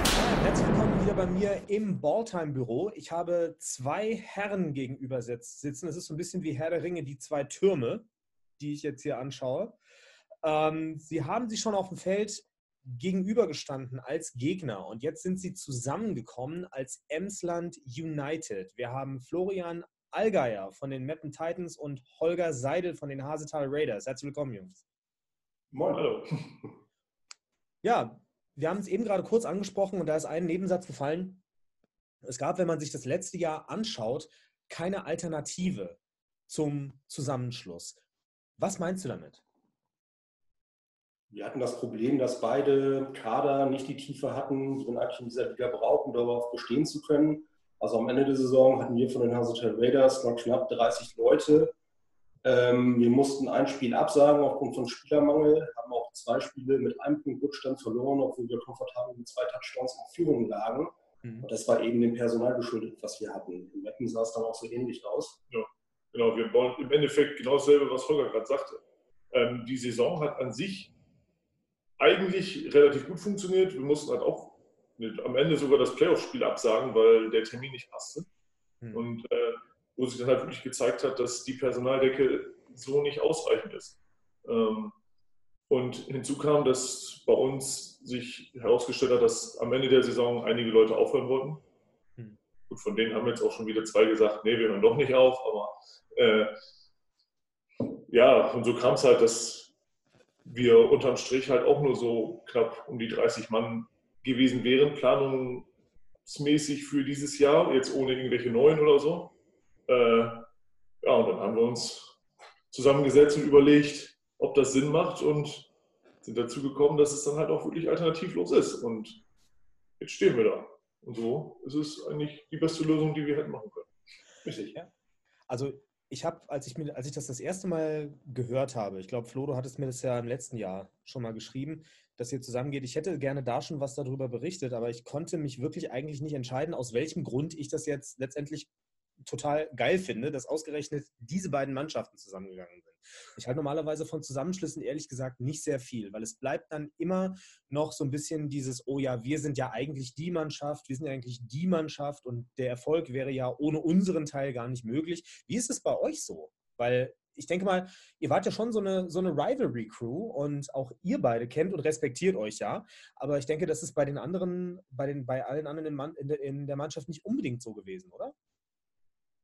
Herzlich willkommen wieder bei mir im Balltime-Büro. Ich habe zwei Herren gegenüber sitzen. Es ist so ein bisschen wie Herr der Ringe, die zwei Türme, die ich jetzt hier anschaue. Ähm, sie haben sich schon auf dem Feld gegenübergestanden als Gegner und jetzt sind sie zusammengekommen als Emsland United. Wir haben Florian Allgeier von den Meppen Titans und Holger Seidel von den Hasetal Raiders. Herzlich willkommen, Jungs. Moin, hallo. Ja, wir haben es eben gerade kurz angesprochen und da ist ein Nebensatz gefallen. Es gab, wenn man sich das letzte Jahr anschaut, keine Alternative zum Zusammenschluss. Was meinst du damit? Wir hatten das Problem, dass beide Kader nicht die Tiefe hatten, die man eigentlich in dieser Liga braucht, um darauf bestehen zu können. Also am Ende der Saison hatten wir von den Hazelton Raiders noch knapp 30 Leute. Ähm, wir mussten ein Spiel absagen aufgrund von Spielermangel, haben auch zwei Spiele mit einem Punkt Rückstand verloren, obwohl wir komfortabel mit zwei Touchdowns in Führung lagen. Mhm. Und das war eben dem Personal geschuldet, was wir hatten. Im Wetten sah es dann auch so ähnlich aus. Ja, genau. Wir wollen im Endeffekt genau dasselbe, was Holger gerade sagte. Ähm, die Saison hat an sich eigentlich relativ gut funktioniert. Wir mussten halt auch am Ende sogar das Playoff-Spiel absagen, weil der Termin nicht passte. Hm. Und äh, wo sich dann halt wirklich gezeigt hat, dass die Personaldecke so nicht ausreichend ist. Ähm, und hinzu kam, dass bei uns sich herausgestellt hat, dass am Ende der Saison einige Leute aufhören wollten. Hm. Und von denen haben jetzt auch schon wieder zwei gesagt, nee, wir hören doch nicht auf. Aber äh, ja, und so kam es halt, dass wir unterm Strich halt auch nur so knapp um die 30 Mann gewesen wären, planungsmäßig für dieses Jahr, jetzt ohne irgendwelche neuen oder so. Äh, ja, und dann haben wir uns zusammengesetzt und überlegt, ob das Sinn macht und sind dazu gekommen, dass es dann halt auch wirklich alternativlos ist. Und jetzt stehen wir da. Und so ist es eigentlich die beste Lösung, die wir hätten machen können. Richtig. Ja. Also ich habe, als ich als ich das das erste Mal gehört habe, ich glaube, Flo, du hattest mir das ja im letzten Jahr schon mal geschrieben, dass ihr zusammengeht. Ich hätte gerne da schon was darüber berichtet, aber ich konnte mich wirklich eigentlich nicht entscheiden, aus welchem Grund ich das jetzt letztendlich total geil finde, dass ausgerechnet diese beiden Mannschaften zusammengegangen sind. Ich halte normalerweise von Zusammenschlüssen ehrlich gesagt nicht sehr viel, weil es bleibt dann immer noch so ein bisschen dieses, oh ja, wir sind ja eigentlich die Mannschaft, wir sind ja eigentlich die Mannschaft und der Erfolg wäre ja ohne unseren Teil gar nicht möglich. Wie ist es bei euch so? Weil ich denke mal, ihr wart ja schon so eine, so eine Rivalry-Crew und auch ihr beide kennt und respektiert euch ja. Aber ich denke, das ist bei den anderen, bei, den, bei allen anderen in, in der Mannschaft nicht unbedingt so gewesen, oder?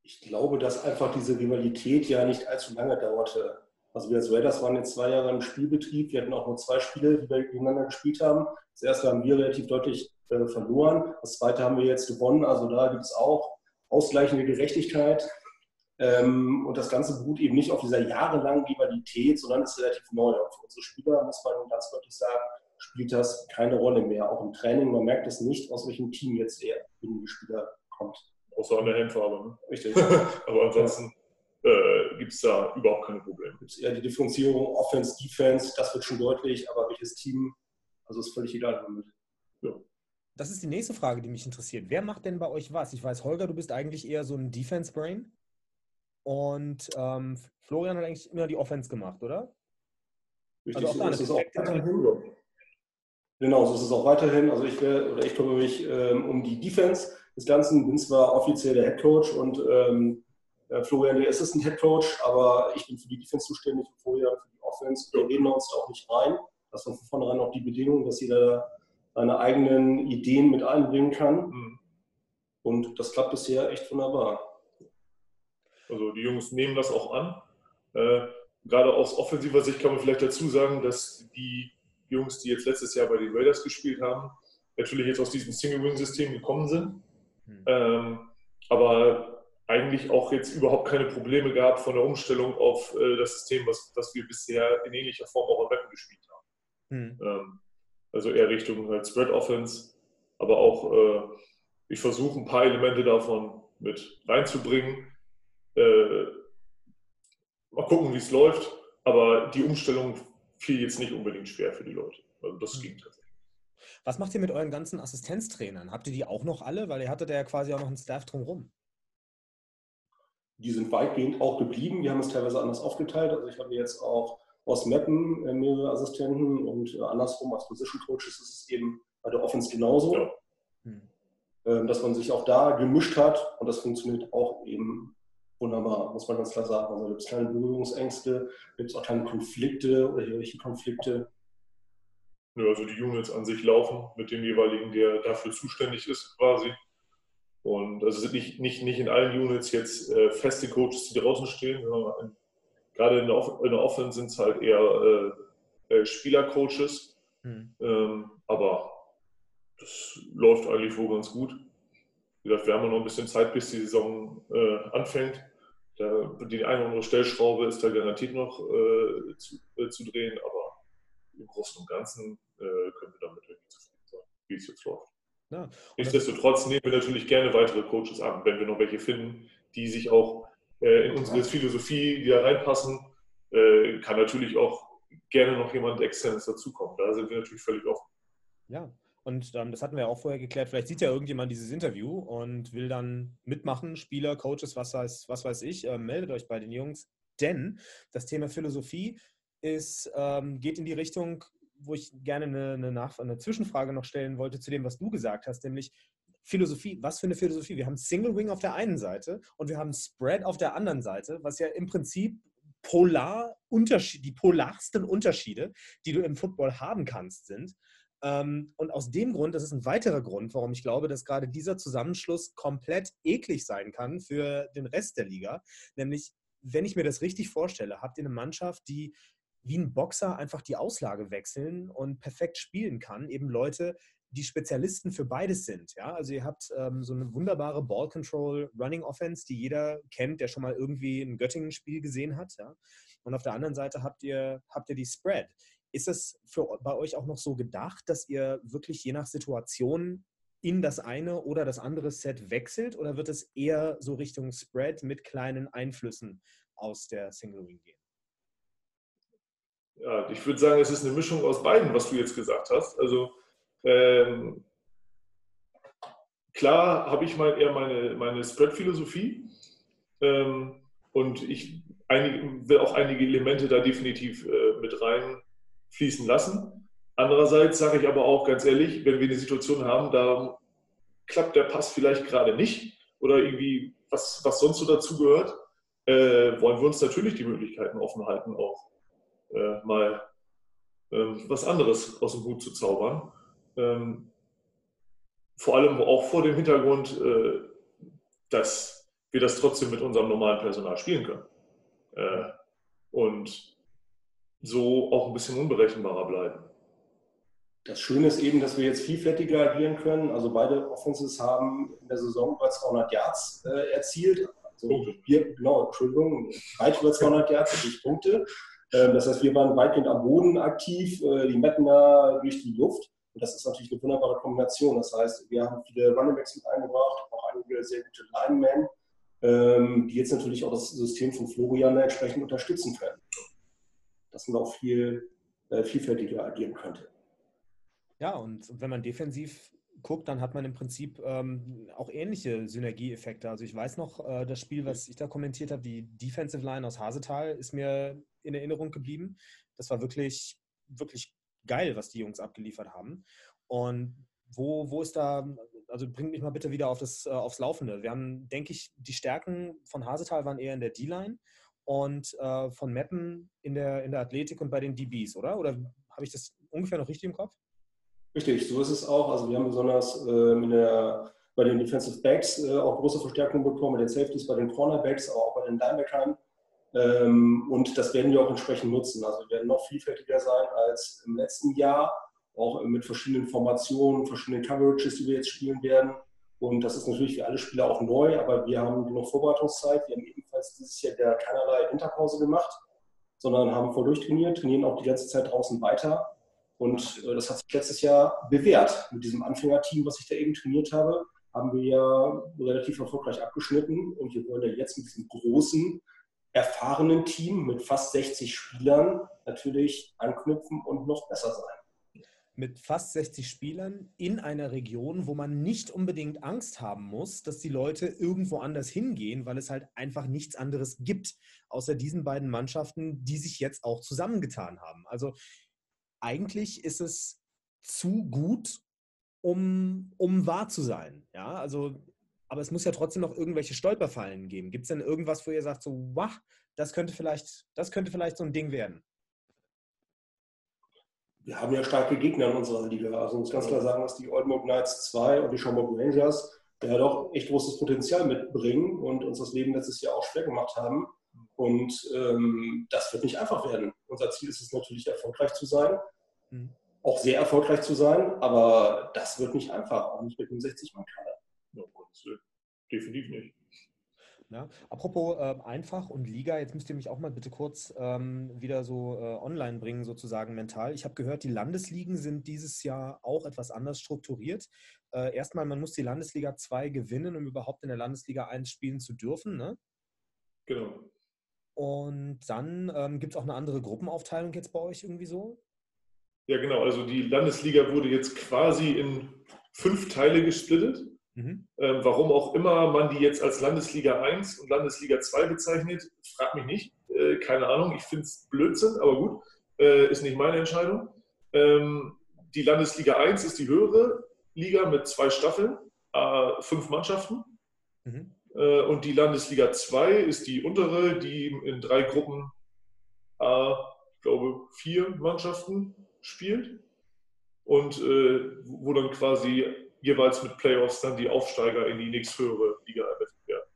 Ich glaube, dass einfach diese Rivalität ja nicht allzu lange dauerte. Also wir als Raiders waren jetzt zwei Jahre im Spielbetrieb. Wir hatten auch nur zwei Spiele, die wir gegeneinander gespielt haben. Das erste haben wir relativ deutlich äh, verloren. Das zweite haben wir jetzt gewonnen. Also da gibt es auch ausgleichende Gerechtigkeit. Ähm, und das Ganze beruht eben nicht auf dieser jahrelangen Rivalität, sondern ist relativ neu. Und für unsere Spieler muss man ganz deutlich sagen, spielt das keine Rolle mehr. Auch im Training, man merkt es nicht, aus welchem Team jetzt der Spieler. Außer an der Handfarbe. Ne? Richtig. Aber ansonsten äh, gibt es da überhaupt keine Probleme. Gibt es eher die Differenzierung Offense, Defense, das wird schon deutlich, aber welches Team, also ist völlig egal damit. Ja. Das ist die nächste Frage, die mich interessiert. Wer macht denn bei euch was? Ich weiß, Holger, du bist eigentlich eher so ein Defense-Brain. Und ähm, Florian hat eigentlich immer die Offense gemacht, oder? Richtig, also auch so ist es auch weiterhin. Genau, so ist es auch weiterhin. Also ich wär, oder ich kümmere mich ähm, um die Defense des Ganzen. Bin zwar offiziell der Head Coach und ähm, äh, Florian der Assistant Head Coach, aber ich bin für die Defense zuständig und Florian für die Offense. Wir reden uns da auch nicht rein. Das war von vornherein auch die Bedingung, dass jeder seine eigenen Ideen mit einbringen kann. Mhm. Und das klappt bisher echt wunderbar. Also die Jungs nehmen das auch an. Äh, gerade aus offensiver Sicht kann man vielleicht dazu sagen, dass die Jungs, die jetzt letztes Jahr bei den Raiders gespielt haben, natürlich jetzt aus diesem Single-Wing-System gekommen sind. Mhm. Ähm, aber eigentlich auch jetzt überhaupt keine Probleme gab von der Umstellung auf äh, das System, was, das wir bisher in ähnlicher Form auch im Wetten gespielt haben. Mhm. Ähm, also eher Richtung halt Spread Offense, aber auch äh, ich versuche ein paar Elemente davon mit reinzubringen. Äh, mal gucken, wie es läuft, aber die Umstellung fiel jetzt nicht unbedingt schwer für die Leute. Also das mhm. ging tatsächlich. Was macht ihr mit euren ganzen Assistenztrainern? Habt ihr die auch noch alle? Weil ihr hattet ja quasi auch noch einen Staff drumherum. Die sind weitgehend auch geblieben. Wir haben es teilweise anders aufgeteilt. Also ich habe jetzt auch aus Mappen äh, mehrere Assistenten und äh, andersrum als Position Coaches ist es eben bei der Offense genauso. Ja. Hm. Ähm, dass man sich auch da gemischt hat und das funktioniert auch eben wunderbar, muss man ganz klar sagen. Also gibt es keine Berührungsängste, gibt es auch keine Konflikte oder irgendwelche Konflikte. Ja, also die Units an sich laufen mit dem jeweiligen, der dafür zuständig ist, quasi. Und also sind nicht, nicht, nicht in allen Units jetzt äh, feste Coaches, die draußen stehen, sondern gerade in der, in der Offense sind es halt eher äh, äh, Spielercoaches. Hm. Ähm, aber das läuft eigentlich wohl ganz gut. Wie gesagt, wir haben noch ein bisschen Zeit, bis die Saison äh, anfängt. Da, die eine oder andere Stellschraube ist da garantiert noch äh, zu, äh, zu, drehen, aber im Großen und Ganzen äh, können wir damit irgendwie zufrieden sein, wie es jetzt läuft. Ja, Nichtsdestotrotz nehmen wir natürlich gerne weitere Coaches an, wenn wir noch welche finden, die sich auch äh, in unsere Philosophie wieder reinpassen. Äh, kann natürlich auch gerne noch jemand externes dazukommen. Da sind wir natürlich völlig offen. Ja, und ähm, das hatten wir auch vorher geklärt. Vielleicht sieht ja irgendjemand dieses Interview und will dann mitmachen, Spieler, Coaches, was weiß, was weiß ich. Äh, meldet euch bei den Jungs. Denn das Thema Philosophie ist, ähm, geht in die Richtung, wo ich gerne eine, eine, Nach eine Zwischenfrage noch stellen wollte zu dem, was du gesagt hast, nämlich Philosophie, was für eine Philosophie? Wir haben Single Wing auf der einen Seite und wir haben Spread auf der anderen Seite, was ja im Prinzip polar die polarsten Unterschiede, die du im Football haben kannst, sind. Ähm, und aus dem Grund, das ist ein weiterer Grund, warum ich glaube, dass gerade dieser Zusammenschluss komplett eklig sein kann für den Rest der Liga. Nämlich, wenn ich mir das richtig vorstelle, habt ihr eine Mannschaft, die wie ein Boxer einfach die Auslage wechseln und perfekt spielen kann. Eben Leute, die Spezialisten für beides sind. Ja? Also ihr habt ähm, so eine wunderbare Ball Control Running Offense, die jeder kennt, der schon mal irgendwie ein Göttingen-Spiel gesehen hat. Ja? Und auf der anderen Seite habt ihr, habt ihr die Spread. Ist es für, bei euch auch noch so gedacht, dass ihr wirklich je nach Situation in das eine oder das andere Set wechselt oder wird es eher so Richtung Spread mit kleinen Einflüssen aus der Single Wing gehen? Ja, ich würde sagen, es ist eine Mischung aus beiden, was du jetzt gesagt hast. Also ähm, klar habe ich mal eher meine, meine Spread-Philosophie ähm, und ich einige, will auch einige Elemente da definitiv äh, mit rein fließen lassen. Andererseits sage ich aber auch ganz ehrlich, wenn wir eine Situation haben, da klappt der Pass vielleicht gerade nicht oder irgendwie was, was sonst so dazugehört, äh, wollen wir uns natürlich die Möglichkeiten offen halten, auch äh, mal äh, was anderes aus dem Hut zu zaubern. Ähm, vor allem auch vor dem Hintergrund, äh, dass wir das trotzdem mit unserem normalen Personal spielen können. Äh, und so auch ein bisschen unberechenbarer bleiben. Das Schöne ist eben, dass wir jetzt vielfältiger agieren können. Also beide Offenses haben in der Saison über 200 Yards äh, erzielt. Also wir, genau, Entschuldigung, weit über 200 Yards durch Punkte. Ähm, das heißt, wir waren weitgehend am Boden aktiv, äh, die Mettner durch die Luft. Und das ist natürlich eine wunderbare Kombination. Das heißt, wir haben viele Runningbacks mit eingebracht, auch einige sehr gute Linemen, ähm, die jetzt natürlich auch das System von Florian entsprechend unterstützen können dass man auch viel äh, vielfältiger agieren könnte. Ja, und wenn man defensiv guckt, dann hat man im Prinzip ähm, auch ähnliche Synergieeffekte. Also ich weiß noch, äh, das Spiel, was ich da kommentiert habe, die Defensive Line aus Hasetal, ist mir in Erinnerung geblieben. Das war wirklich, wirklich geil, was die Jungs abgeliefert haben. Und wo, wo ist da, also bringt mich mal bitte wieder auf das, äh, aufs Laufende. Wir haben, denke ich, die Stärken von Hasetal waren eher in der D-Line und äh, von Meppen in der, in der Athletik und bei den DBs, oder? Oder habe ich das ungefähr noch richtig im Kopf? Richtig, so ist es auch. Also wir haben besonders äh, der, bei den Defensive Backs äh, auch große Verstärkungen bekommen, bei den Safeties, bei den Cornerbacks, auch bei den Linebackern. Ähm, und das werden wir auch entsprechend nutzen. Also wir werden noch vielfältiger sein als im letzten Jahr, auch mit verschiedenen Formationen, verschiedenen Coverages, die wir jetzt spielen werden. Und das ist natürlich für alle Spieler auch neu, aber wir haben genug Vorbereitungszeit. Wir haben ebenfalls dieses Jahr der keinerlei Winterpause gemacht, sondern haben voll durchtrainiert, trainieren auch die ganze Zeit draußen weiter. Und äh, das hat sich letztes Jahr bewährt. Mit diesem Anfängerteam, was ich da eben trainiert habe, haben wir ja relativ erfolgreich abgeschnitten. Und wir wollen ja jetzt mit diesem großen, erfahrenen Team mit fast 60 Spielern natürlich anknüpfen und noch besser sein mit fast 60 Spielern in einer Region, wo man nicht unbedingt Angst haben muss, dass die Leute irgendwo anders hingehen, weil es halt einfach nichts anderes gibt, außer diesen beiden Mannschaften, die sich jetzt auch zusammengetan haben. Also eigentlich ist es zu gut, um, um wahr zu sein. Ja, also, aber es muss ja trotzdem noch irgendwelche Stolperfallen geben. Gibt es denn irgendwas, wo ihr sagt, so, wach, das könnte vielleicht, das könnte vielleicht so ein Ding werden? Wir haben ja starke Gegner in unserer Liga. Also muss ganz klar sagen, dass die Oldenburg Knights 2 und die Schaumburg Rangers ja doch echt großes Potenzial mitbringen und uns das Leben letztes Jahr auch schwer gemacht haben. Und ähm, das wird nicht einfach werden. Unser Ziel ist es natürlich, erfolgreich zu sein. Mhm auch sehr erfolgreich zu sein, aber das wird nicht einfach, auch nicht mit dem 60-Mann-Kader. Ja, definitiv nicht. Ja, apropos äh, einfach und Liga, jetzt müsst ihr mich auch mal bitte kurz ähm, wieder so äh, online bringen, sozusagen mental. Ich habe gehört, die Landesligen sind dieses Jahr auch etwas anders strukturiert. Äh, erstmal, man muss die Landesliga 2 gewinnen, um überhaupt in der Landesliga 1 spielen zu dürfen. Ne? Genau. Und dann ähm, gibt es auch eine andere Gruppenaufteilung jetzt bei euch irgendwie so? Ja, genau. Also die Landesliga wurde jetzt quasi in fünf Teile gesplittet. Mhm. Ähm, warum auch immer man die jetzt als Landesliga 1 und Landesliga 2 bezeichnet, frag mich nicht. Äh, keine Ahnung. Ich finde es Blödsinn, aber gut. Äh, ist nicht meine Entscheidung. Ähm, die Landesliga 1 ist die höhere Liga mit zwei Staffeln, äh, fünf Mannschaften. Mhm. Äh, und die Landesliga 2 ist die untere, die in drei Gruppen, ich glaube, vier Mannschaften spielt und wo dann quasi jeweils mit Playoffs dann die Aufsteiger in die nächsthöhere Liga ermittelt werden.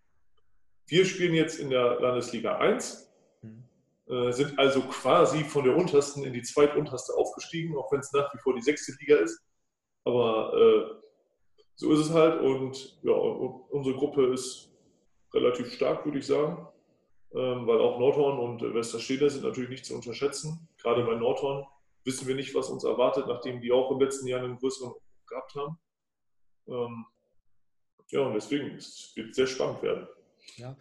Wir spielen jetzt in der Landesliga 1, mhm. äh, sind also quasi von der untersten in die zweitunterste aufgestiegen, auch wenn es nach wie vor die sechste Liga ist. Aber äh, so ist es halt und ja, unsere Gruppe ist relativ stark, würde ich sagen, ähm, weil auch Nordhorn und Westerstede sind natürlich nicht zu unterschätzen. Gerade bei Nordhorn wissen wir nicht, was uns erwartet, nachdem die auch im letzten Jahr einen größeren gehabt haben. Ähm, ja, und deswegen es wird es sehr spannend werden. Ja,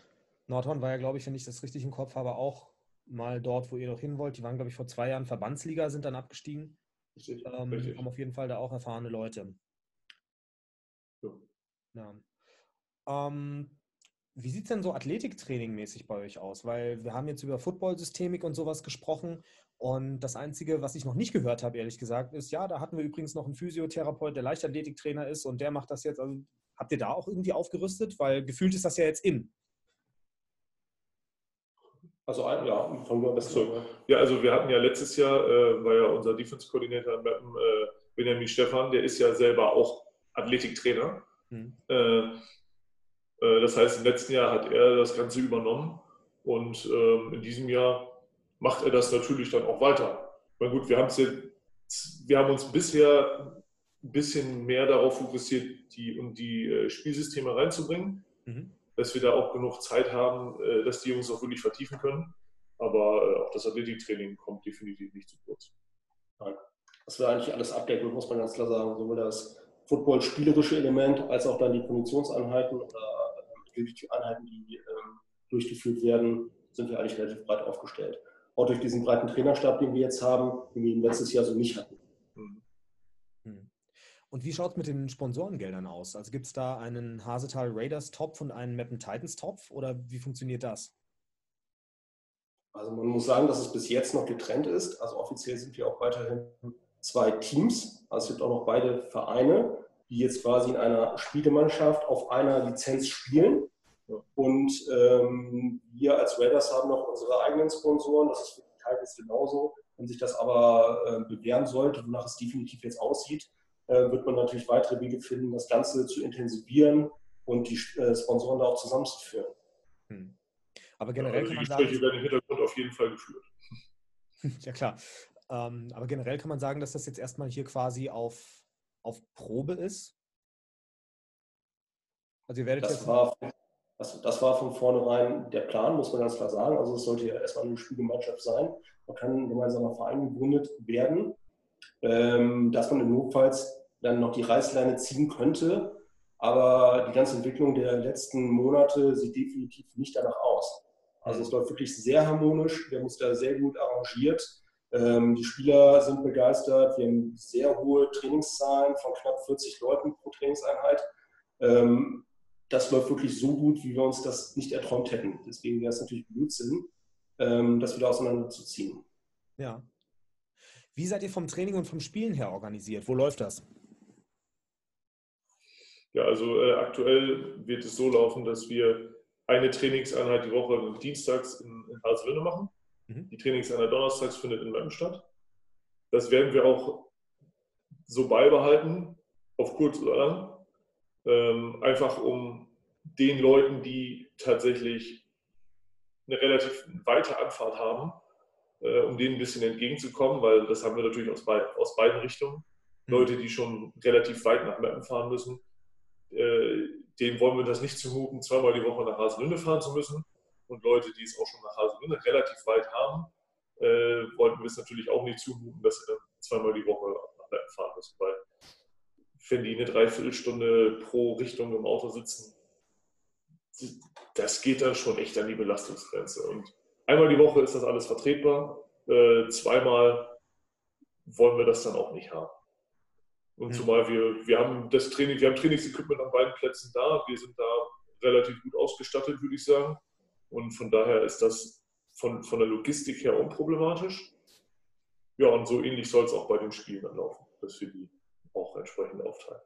Nordhorn war ja, glaube ich, wenn ich das richtig im Kopf habe, auch mal dort, wo ihr doch hin wollt. Die waren, glaube ich, vor zwei Jahren Verbandsliga, sind dann abgestiegen. Richtig, ähm, richtig. Haben auf jeden Fall da auch erfahrene Leute. Ja. ja. Ähm, wie sieht es denn so Athletiktraining-mäßig bei euch aus? Weil wir haben jetzt über Football-Systemik und sowas gesprochen und das Einzige, was ich noch nicht gehört habe, ehrlich gesagt, ist, ja, da hatten wir übrigens noch einen Physiotherapeut, der Leichtathletiktrainer ist und der macht das jetzt. Also, habt ihr da auch irgendwie aufgerüstet? Weil gefühlt ist das ja jetzt in. Also ja, fangen wir am besten so. Ja, also wir hatten ja letztes Jahr, äh, war ja unser Defense-Koordinator äh, Benjamin Stefan, der ist ja selber auch Athletiktrainer. Hm. Äh, äh, das heißt, im letzten Jahr hat er das Ganze übernommen und ähm, in diesem Jahr macht er das natürlich dann auch weiter. Na gut, wir, jetzt, wir haben uns bisher ein bisschen mehr darauf fokussiert, die, um die äh, Spielsysteme reinzubringen, mhm. dass wir da auch genug Zeit haben, äh, dass die Jungs auch wirklich vertiefen können. Aber äh, auch das Athletiktraining kommt definitiv nicht zu kurz. Nein. Das wir eigentlich alles abdecken, muss man ganz klar sagen. Sowohl das Football-spielerische Element als auch dann die Konditionseinheiten oder die Einheiten, die ähm, durchgeführt werden, sind wir eigentlich relativ breit aufgestellt auch durch diesen breiten Trainerstab, den wir jetzt haben, den wir letztes Jahr so nicht hatten. Hm. Hm. Und wie schaut es mit den Sponsorengeldern aus? Also gibt es da einen Hasetal Raiders Topf und einen Mappen Titans Topf oder wie funktioniert das? Also man muss sagen, dass es bis jetzt noch getrennt ist. Also offiziell sind wir auch weiterhin zwei Teams. Also es gibt auch noch beide Vereine, die jetzt quasi in einer Spielemannschaft auf einer Lizenz spielen. Und ähm, wir als Raiders haben noch unsere eigenen Sponsoren, das ist für die Titans genauso. Wenn sich das aber äh, bewähren sollte, wonach es definitiv jetzt aussieht, äh, wird man natürlich weitere Wege finden, das Ganze zu intensivieren und die äh, Sponsoren da auch zusammenzuführen. Hm. Aber generell ja, also kann man sagen. Die Gespräche werden im Hintergrund auf jeden Fall geführt. ja, klar. Ähm, aber generell kann man sagen, dass das jetzt erstmal hier quasi auf, auf Probe ist. Also ihr werdet das jetzt. War das, das war von vornherein der Plan, muss man ganz klar sagen. Also es sollte ja erstmal eine Spielgemeinschaft sein. Man kann ein gemeinsamer Verein gegründet werden, ähm, dass man im Notfalls dann noch die Reißleine ziehen könnte. Aber die ganze Entwicklung der letzten Monate sieht definitiv nicht danach aus. Also es läuft wirklich sehr harmonisch. Wir haben uns da sehr gut arrangiert. Ähm, die Spieler sind begeistert. Wir haben sehr hohe Trainingszahlen von knapp 40 Leuten pro Trainingseinheit. Ähm, das läuft wirklich so gut, wie wir uns das nicht erträumt hätten. Deswegen wäre es natürlich Blödsinn, ähm, das wieder auseinanderzuziehen. Ja. Wie seid ihr vom Training und vom Spielen her organisiert? Wo läuft das? Ja, also äh, aktuell wird es so laufen, dass wir eine Trainingseinheit die Woche dienstags in, in Haselünne machen. Mhm. Die Trainingseinheit donnerstags findet in Meppen statt. Das werden wir auch so beibehalten, auf kurz oder lang. Ähm, einfach um den Leuten, die tatsächlich eine relativ weite Anfahrt haben, äh, um denen ein bisschen entgegenzukommen, weil das haben wir natürlich aus, beid, aus beiden Richtungen. Mhm. Leute, die schon relativ weit nach Meppen fahren müssen, äh, denen wollen wir das nicht zumuten, zweimal die Woche nach Haselünne fahren zu müssen. Und Leute, die es auch schon nach Haselünne relativ weit haben, äh, wollten wir es natürlich auch nicht zumuten, dass sie dann zweimal die Woche nach Meppen fahren müssen, weil wenn die eine Dreiviertelstunde pro Richtung im Auto sitzen, das geht dann schon echt an die Belastungsgrenze. Und einmal die Woche ist das alles vertretbar, äh, zweimal wollen wir das dann auch nicht haben. Und mhm. zumal wir, wir haben das Training, wir haben Trainingsequipment an beiden Plätzen da, wir sind da relativ gut ausgestattet, würde ich sagen. Und von daher ist das von, von der Logistik her unproblematisch. Ja, und so ähnlich soll es auch bei den Spielen dann laufen, dass wir die auch entsprechend aufteilen.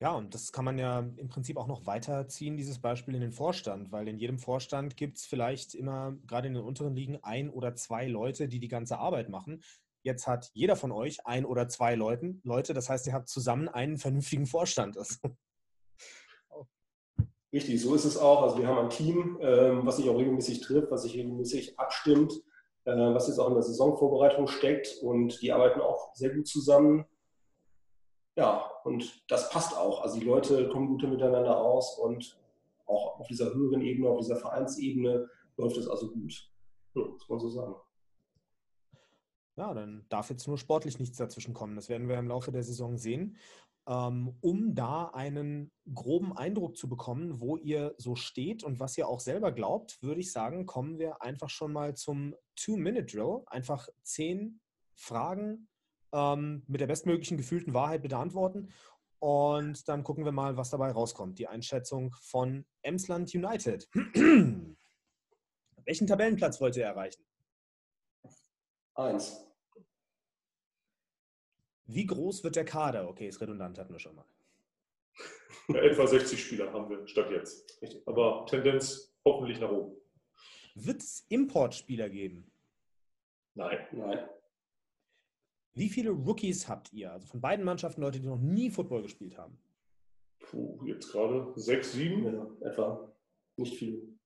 Ja, und das kann man ja im Prinzip auch noch weiterziehen, dieses Beispiel in den Vorstand, weil in jedem Vorstand gibt es vielleicht immer, gerade in den unteren Ligen, ein oder zwei Leute, die die ganze Arbeit machen. Jetzt hat jeder von euch ein oder zwei Leuten, Leute, das heißt, ihr habt zusammen einen vernünftigen Vorstand. Richtig, so ist es auch. Also wir haben ein Team, ähm, was sich auch regelmäßig trifft, was sich regelmäßig abstimmt, äh, was jetzt auch in der Saisonvorbereitung steckt und die arbeiten auch sehr gut zusammen. Ja, und das passt auch. Also die Leute kommen gut miteinander aus und auch auf dieser höheren Ebene, auf dieser Vereinsebene läuft es also gut. Ja, muss man so sagen. Ja, dann darf jetzt nur sportlich nichts dazwischen kommen. Das werden wir im Laufe der Saison sehen. Ähm, um da einen groben Eindruck zu bekommen, wo ihr so steht und was ihr auch selber glaubt, würde ich sagen, kommen wir einfach schon mal zum Two-Minute-Drill. Einfach zehn Fragen ähm, mit der bestmöglichen gefühlten Wahrheit bitte antworten. Und dann gucken wir mal, was dabei rauskommt. Die Einschätzung von Emsland United. Welchen Tabellenplatz wollt ihr erreichen? Eins. Wie groß wird der Kader? Okay, ist redundant, hatten wir schon mal. Ja, etwa 60 Spieler haben wir statt jetzt. Richtig. Aber Tendenz hoffentlich nach oben. Wird es Importspieler geben? Nein. Nein. Wie viele Rookies habt ihr? Also von beiden Mannschaften Leute, die noch nie Football gespielt haben. Puh, jetzt gerade sechs, sieben? Ja, etwa. Nicht viel.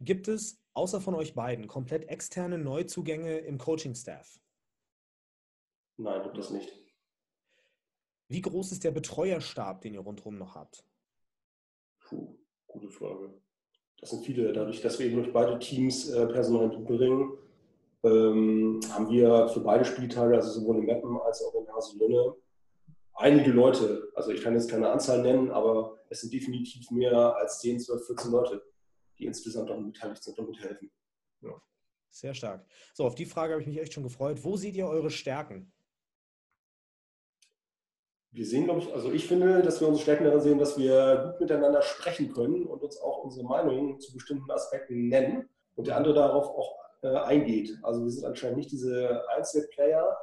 Gibt es außer von euch beiden komplett externe Neuzugänge im Coaching-Staff? Nein, gibt es nicht. Wie groß ist der Betreuerstab, den ihr rundherum noch habt? Puh, gute Frage. Das sind viele. Dadurch, dass wir eben durch beide Teams äh, Personal bringen, ähm, haben wir für beide Spieltage, also sowohl in Meppen als auch in Haselünne, einige Leute. Also ich kann jetzt keine Anzahl nennen, aber es sind definitiv mehr als 10, 12, 14 Leute, die insgesamt daran beteiligt sind und mithelfen. Ja. Sehr stark. So, auf die Frage habe ich mich echt schon gefreut. Wo seht ihr eure Stärken? Wir sehen, glaube ich, also ich finde, dass wir unsere Stärken darin sehen, dass wir gut miteinander sprechen können und uns auch unsere Meinungen zu bestimmten Aspekten nennen und der andere darauf auch äh, eingeht. Also wir sind anscheinend nicht diese Einzelplayer,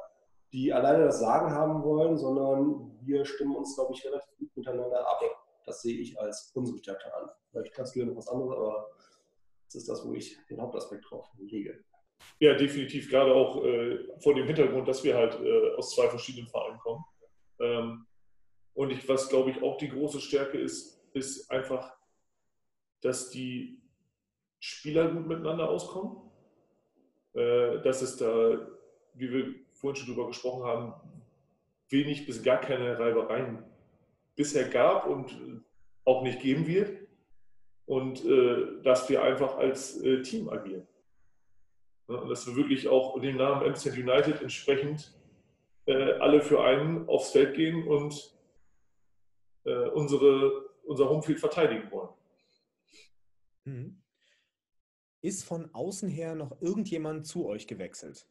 die alleine das Sagen haben wollen, sondern wir stimmen uns, glaube ich, relativ gut miteinander ab. Das sehe ich als unsere Stärke an. Vielleicht kannst du ja noch was anderes, aber das ist das, wo ich den Hauptaspekt drauf lege. Ja, definitiv. Gerade auch äh, vor dem Hintergrund, dass wir halt äh, aus zwei verschiedenen Vereinen kommen. Ähm, und ich, was, glaube ich, auch die große Stärke ist, ist einfach, dass die Spieler gut miteinander auskommen dass es da, wie wir vorhin schon drüber gesprochen haben, wenig bis gar keine Reibereien bisher gab und auch nicht geben wird. Und äh, dass wir einfach als äh, Team agieren. und dass wir wirklich auch dem Namen Amsterdam United entsprechend äh, alle für einen aufs Feld gehen und äh, unsere, unser Homefield verteidigen wollen. Mhm. Ist von außen her noch irgendjemand zu euch gewechselt?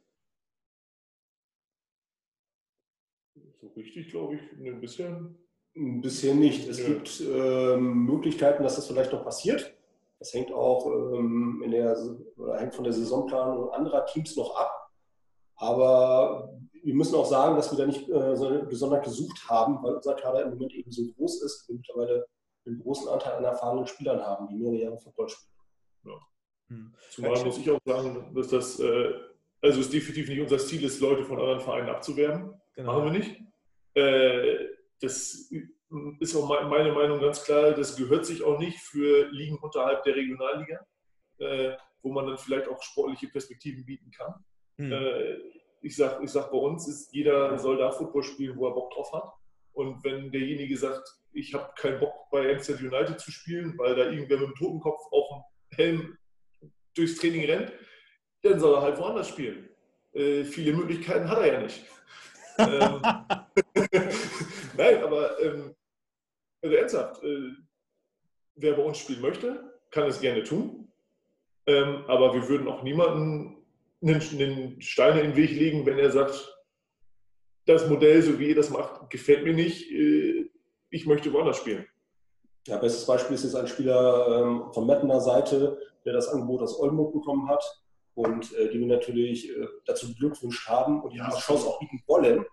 So richtig, glaube ich, ein bisschen. Ein bisschen nicht. Es ja. gibt ähm, Möglichkeiten, dass das vielleicht noch passiert. Das hängt auch ähm, in der, oder hängt von der Saisonplanung anderer Teams noch ab. Aber wir müssen auch sagen, dass wir da nicht äh, so besonders gesucht haben, weil unser Kader im Moment eben so groß ist. Wir mittlerweile einen großen Anteil an erfahrenen Spielern haben, die mehrere Jahre Football spielen. Ja. Hm. Zumal muss ich auch sagen, dass das, äh, also es definitiv nicht unser Ziel ist, Leute von anderen Vereinen abzuwerben. Genau. Machen wir nicht. Äh, das ist auch meine Meinung ganz klar, das gehört sich auch nicht für Ligen unterhalb der Regionalliga, äh, wo man dann vielleicht auch sportliche Perspektiven bieten kann. Hm. Äh, ich sage ich sag, bei uns ist jeder soll da Football spielen, wo er Bock drauf hat. Und wenn derjenige sagt, ich habe keinen Bock bei Amsterdam United zu spielen, weil da irgendwer mit dem Totenkopf auf dem Helm durchs Training rennt, dann soll er halt woanders spielen. Äh, viele Möglichkeiten hat er ja nicht. ähm, Nein, aber ähm, also ernsthaft, äh, wer bei uns spielen möchte, kann es gerne tun. Ähm, aber wir würden auch niemanden einen, einen Stein in den Weg legen, wenn er sagt, das Modell, so wie ihr das macht, gefällt mir nicht. Äh, ich möchte woanders spielen. Ja, bestes Beispiel ist jetzt ein Spieler ähm, von Mettener Seite, der das Angebot aus Oldenburg bekommen hat und äh, die wir natürlich äh, dazu beglückwünscht haben und die ja, diese Chance auch bieten wollen,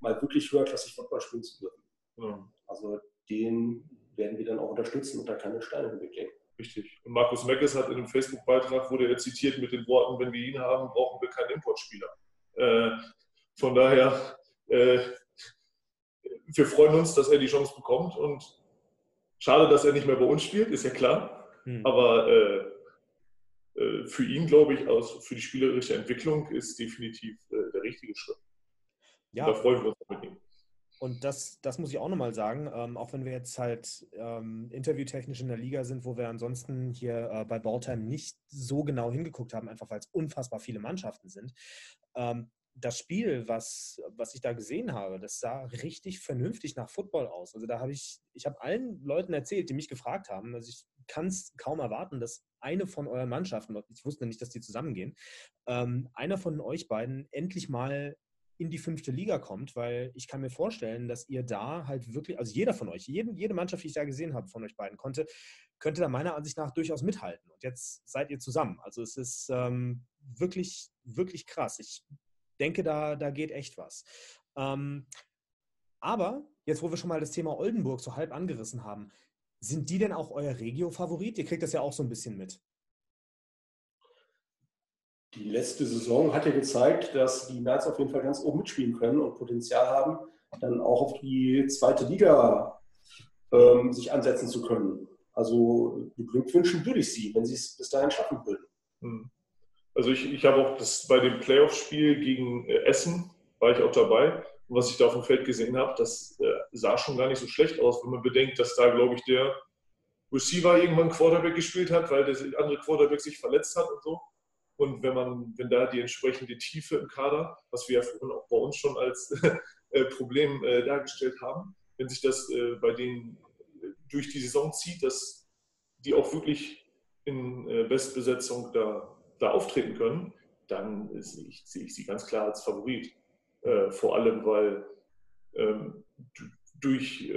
mal wirklich höherklassig Football spielen zu dürfen. Ja. Also den werden wir dann auch unterstützen und da keine Steine hinweglegen. Richtig. Und Markus Meckes hat in einem Facebook-Beitrag, wurde er zitiert mit den Worten, wenn wir ihn haben, brauchen wir keinen Importspieler. Äh, von daher, äh, wir freuen uns, dass er die Chance bekommt und schade, dass er nicht mehr bei uns spielt, ist ja klar. Hm. Aber äh für ihn, glaube ich, aus, für die spielerische Entwicklung ist definitiv äh, der richtige Schritt. Ja. da freuen wir uns mit ihm. Und das, das muss ich auch nochmal sagen, ähm, auch wenn wir jetzt halt ähm, interviewtechnisch in der Liga sind, wo wir ansonsten hier äh, bei Bautheim nicht so genau hingeguckt haben, einfach weil es unfassbar viele Mannschaften sind. Ähm, das Spiel, was, was ich da gesehen habe, das sah richtig vernünftig nach Football aus. Also da habe ich, ich habe allen Leuten erzählt, die mich gefragt haben, also ich kann es kaum erwarten, dass eine von euren Mannschaften, ich wusste nicht, dass die zusammengehen, ähm, einer von euch beiden endlich mal in die fünfte Liga kommt, weil ich kann mir vorstellen, dass ihr da halt wirklich, also jeder von euch, jeden, jede Mannschaft, die ich da gesehen habe von euch beiden, konnte, könnte da meiner Ansicht nach durchaus mithalten. Und jetzt seid ihr zusammen. Also es ist ähm, wirklich, wirklich krass. Ich denke, da, da geht echt was. Ähm, aber jetzt, wo wir schon mal das Thema Oldenburg so halb angerissen haben, sind die denn auch euer Regio-Favorit? Ihr kriegt das ja auch so ein bisschen mit die letzte Saison hat ja gezeigt, dass die Knights auf jeden Fall ganz oben mitspielen können und Potenzial haben, dann auch auf die zweite Liga ähm, sich ansetzen zu können. Also beglückwünschen würde ich sie, wenn sie es bis dahin schaffen würden. Hm. Also ich, ich habe auch das bei dem Playoff-Spiel gegen äh, Essen war ich auch dabei. Und was ich da auf dem Feld gesehen habe, das äh, sah schon gar nicht so schlecht aus, wenn man bedenkt, dass da, glaube ich, der Receiver irgendwann Quarterback gespielt hat, weil der andere Quarterback sich verletzt hat und so. Und wenn man, wenn da die entsprechende Tiefe im Kader, was wir ja vorhin auch bei uns schon als äh, Problem dargestellt haben, wenn sich das bei denen durch die Saison zieht, dass die auch wirklich in Bestbesetzung da, da auftreten können, dann sehe ich, sehe ich sie ganz klar als Favorit. vor allem, weil ähm, durch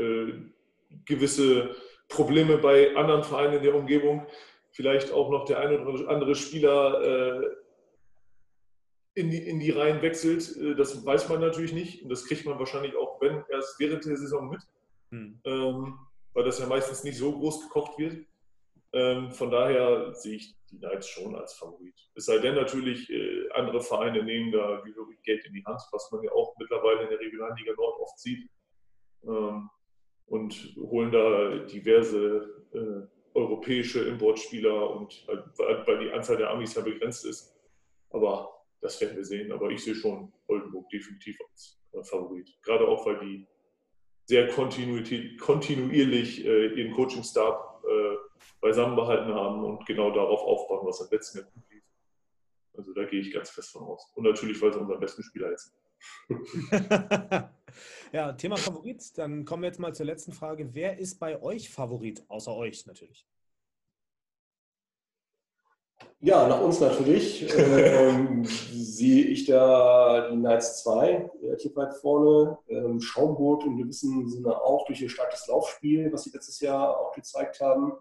gewisse Probleme bei anderen Vereinen in der Umgebung vielleicht auch noch der ein oder andere Spieler äh, in, die, in die Reihen wechselt. Äh, das weiß man natürlich nicht. Und das kriegt man wahrscheinlich auch, wenn erst während der Saison mit. Hm. Ähm, weil das ja meistens nicht so groß gekocht wird. Ähm, von daher sehe ich die Knights schon als Favorit. Es sei denn natürlich, äh, andere Vereine nehmen da gehörig Geld in die Hand, was man ja auch mittlerweile in der Regionalliga Nord oft sieht. Ähm, und holen da diverse äh, europäische Importspieler und weil die Anzahl der Amis ja begrenzt ist. Aber das werden wir sehen. Aber ich sehe schon Oldenburg definitiv als äh, Favorit. Gerade auch, weil die sehr kontinuierlich äh, ihren Coaching-Stab beisammen behalten haben und genau darauf aufbauen, was am letzten Jahr lief. Also da gehe ich ganz fest von aus. Und natürlich, weil sie unseren besten Spieler jetzt ja, Thema Favorit. Dann kommen wir jetzt mal zur letzten Frage. Wer ist bei euch Favorit, außer euch natürlich? Ja, nach uns natürlich ähm, sehe ich da die Knights 2 relativ weit vorne. Ähm, Schaumburg im gewissen Sinne auch durch ihr starkes Laufspiel, was sie letztes Jahr auch gezeigt haben.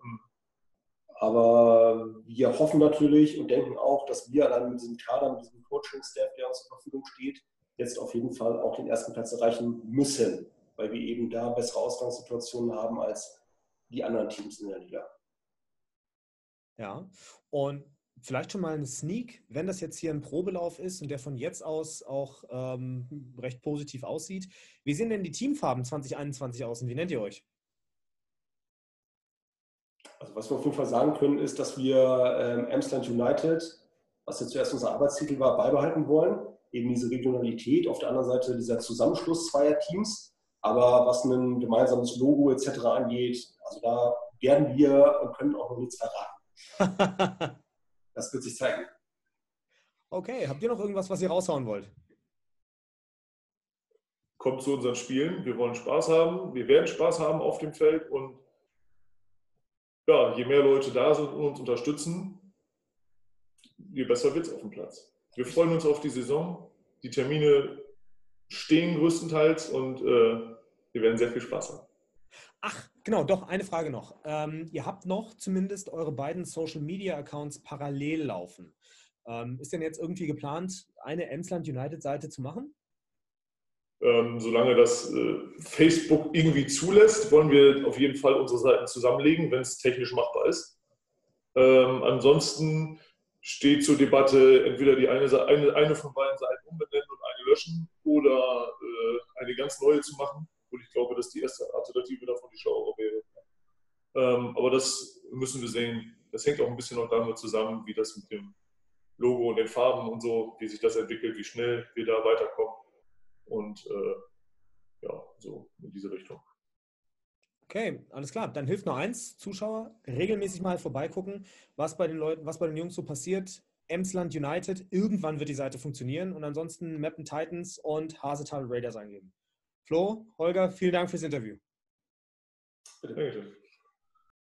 Aber wir hoffen natürlich und denken auch, dass wir dann mit diesem Kader, mit diesem Coaching-Staff, der uns zur Verfügung steht, jetzt auf jeden Fall auch den ersten Platz erreichen müssen, weil wir eben da bessere Ausgangssituationen haben als die anderen Teams in der Liga. Ja, und vielleicht schon mal eine Sneak, wenn das jetzt hier ein Probelauf ist und der von jetzt aus auch ähm, recht positiv aussieht. Wie sehen denn die Teamfarben 2021 aus und wie nennt ihr euch? Also was wir auf jeden Fall sagen können, ist, dass wir ähm, Amsterdam United, was jetzt zuerst unser Arbeitstitel war, beibehalten wollen. Eben diese Regionalität, auf der anderen Seite dieser Zusammenschluss zweier Teams. Aber was ein gemeinsames Logo etc. angeht, also da werden wir und können auch noch nichts verraten. das wird sich zeigen. Okay, habt ihr noch irgendwas, was ihr raushauen wollt? Kommt zu unseren Spielen. Wir wollen Spaß haben. Wir werden Spaß haben auf dem Feld und ja, je mehr Leute da sind und uns unterstützen, je besser wird es auf dem Platz. Wir freuen uns auf die Saison. Die Termine stehen größtenteils und äh, wir werden sehr viel Spaß haben. Ach, genau, doch, eine Frage noch. Ähm, ihr habt noch zumindest eure beiden Social Media Accounts parallel laufen. Ähm, ist denn jetzt irgendwie geplant, eine Emsland United Seite zu machen? Ähm, solange das äh, Facebook irgendwie zulässt, wollen wir auf jeden Fall unsere Seiten zusammenlegen, wenn es technisch machbar ist. Ähm, ansonsten steht zur Debatte, entweder die eine, eine, eine von beiden Seiten umbenennen und eine löschen oder äh, eine ganz neue zu machen. Und ich glaube, dass die erste Alternative davon die schlauere wäre. Ähm, aber das müssen wir sehen. Das hängt auch ein bisschen noch damit zusammen, wie das mit dem Logo und den Farben und so, wie sich das entwickelt, wie schnell wir da weiterkommen. Und äh, ja, so in diese Richtung. Okay, alles klar. Dann hilft nur eins, Zuschauer, regelmäßig mal vorbeigucken, was bei den Leuten, was bei den Jungs so passiert. Emsland United, irgendwann wird die Seite funktionieren und ansonsten Mappen Titans und Hasetal Raiders eingeben. Flo, Holger, vielen Dank fürs Interview. Bitte. Danke.